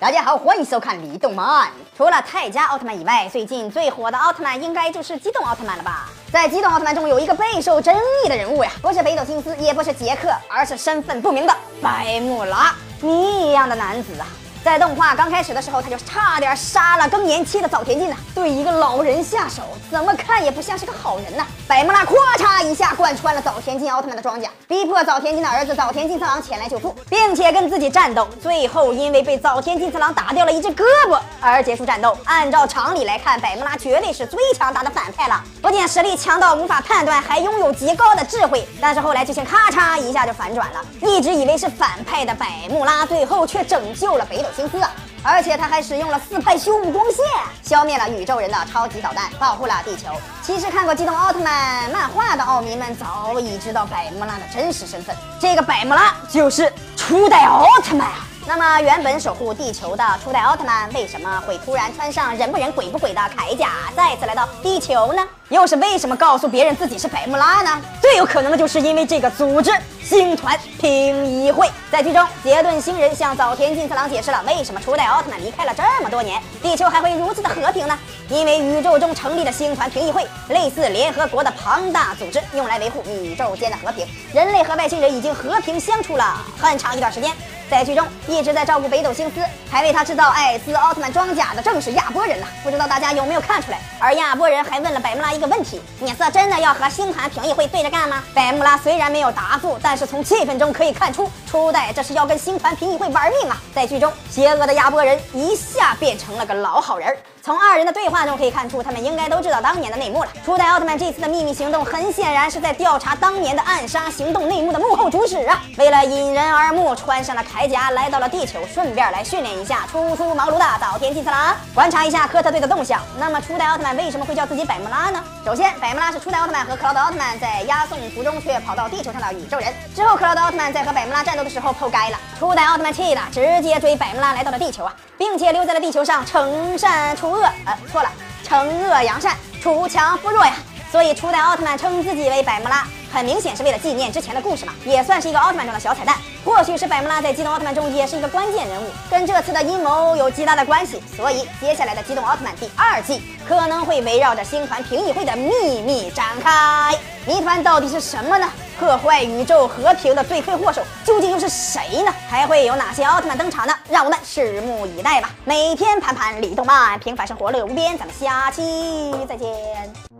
大家好，欢迎收看《李动漫》。除了泰迦奥特曼以外，最近最火的奥特曼应该就是机动奥特曼了吧？在机动奥特曼中有一个备受争议的人物呀，不是北斗星司，也不是杰克，而是身份不明的白木拉，谜一样的男子啊！在动画刚开始的时候，他就差点杀了更年期的早田进呢。对一个老人下手，怎么看也不像是个好人呐。百慕拉咔嚓一下贯穿了早田进奥特曼的装甲，逼迫早田进的儿子早田进次郎前来救父，并且跟自己战斗。最后因为被早田进次郎打掉了一只胳膊而结束战斗。按照常理来看，百慕拉绝对是最强大的反派了，不仅实力强到无法判断，还拥有极高的智慧。但是后来剧情咔嚓一下就反转了，一直以为是反派的百慕拉，最后却拯救了北斗。心思！而且他还使用了四派修武光线，消灭了宇宙人的超级导弹，保护了地球。其实看过《机动奥特曼》漫画的奥迷们早已知道百慕拉的真实身份，这个百慕拉就是初代奥特曼啊！那么原本守护地球的初代奥特曼为什么会突然穿上人不人鬼不鬼的铠甲，再次来到地球呢？又是为什么告诉别人自己是百慕拉呢？最有可能的就是因为这个组织——星团评议会。在剧中，杰顿星人向早田进次郎解释了为什么初代奥特曼离开了这么多年，地球还会如此的和平呢？因为宇宙中成立的星团评议会，类似联合国的庞大组织，用来维护宇宙间的和平。人类和外星人已经和平相处了很长一段时间。在剧中一直在照顾北斗星司，还为他制造艾斯奥特曼装甲的正是亚波人呐。不知道大家有没有看出来？而亚波人还问了百慕拉一个问题：你是真的要和星团评议会对着干吗？百慕拉虽然没有答复，但是从气氛中可以看出，初代这是要跟星团评议会玩命啊！在剧中，邪恶的亚波人一下变成了个老好人。从二人的对话中可以看出，他们应该都知道当年的内幕了。初代奥特曼这次的秘密行动，很显然是在调查当年的暗杀行动内幕的幕后主使啊！为了引人耳目，穿上了铠甲来到了地球，顺便来训练一下初出茅庐的早田进次郎，观察一下科特队的动向。那么初代奥特曼为什么会叫自己百慕拉呢？首先，百慕拉是初代奥特曼和克劳德奥特曼在押送途中却跑到地球上的宇宙人。之后，克劳德奥特曼在和百慕拉战斗的时候破该了，初代奥特曼气的直接追百慕拉来到了地球啊，并且留在了地球上惩善除恶。呃，错了，惩恶扬善，除强扶弱呀。所以初代奥特曼称自己为百慕拉，很明显是为了纪念之前的故事嘛，也算是一个奥特曼中的小彩蛋。或许是百慕拉在机动奥特曼中也是一个关键人物，跟这次的阴谋有极大的关系。所以接下来的机动奥特曼第二季可能会围绕着星团评议会的秘密展开。谜团到底是什么呢？破坏宇宙和平的罪魁祸首究竟又是谁呢？还会有哪些奥特曼登场呢？让我们拭目以待吧。每天盘盘李动漫，平凡生活乐无边。咱们下期再见。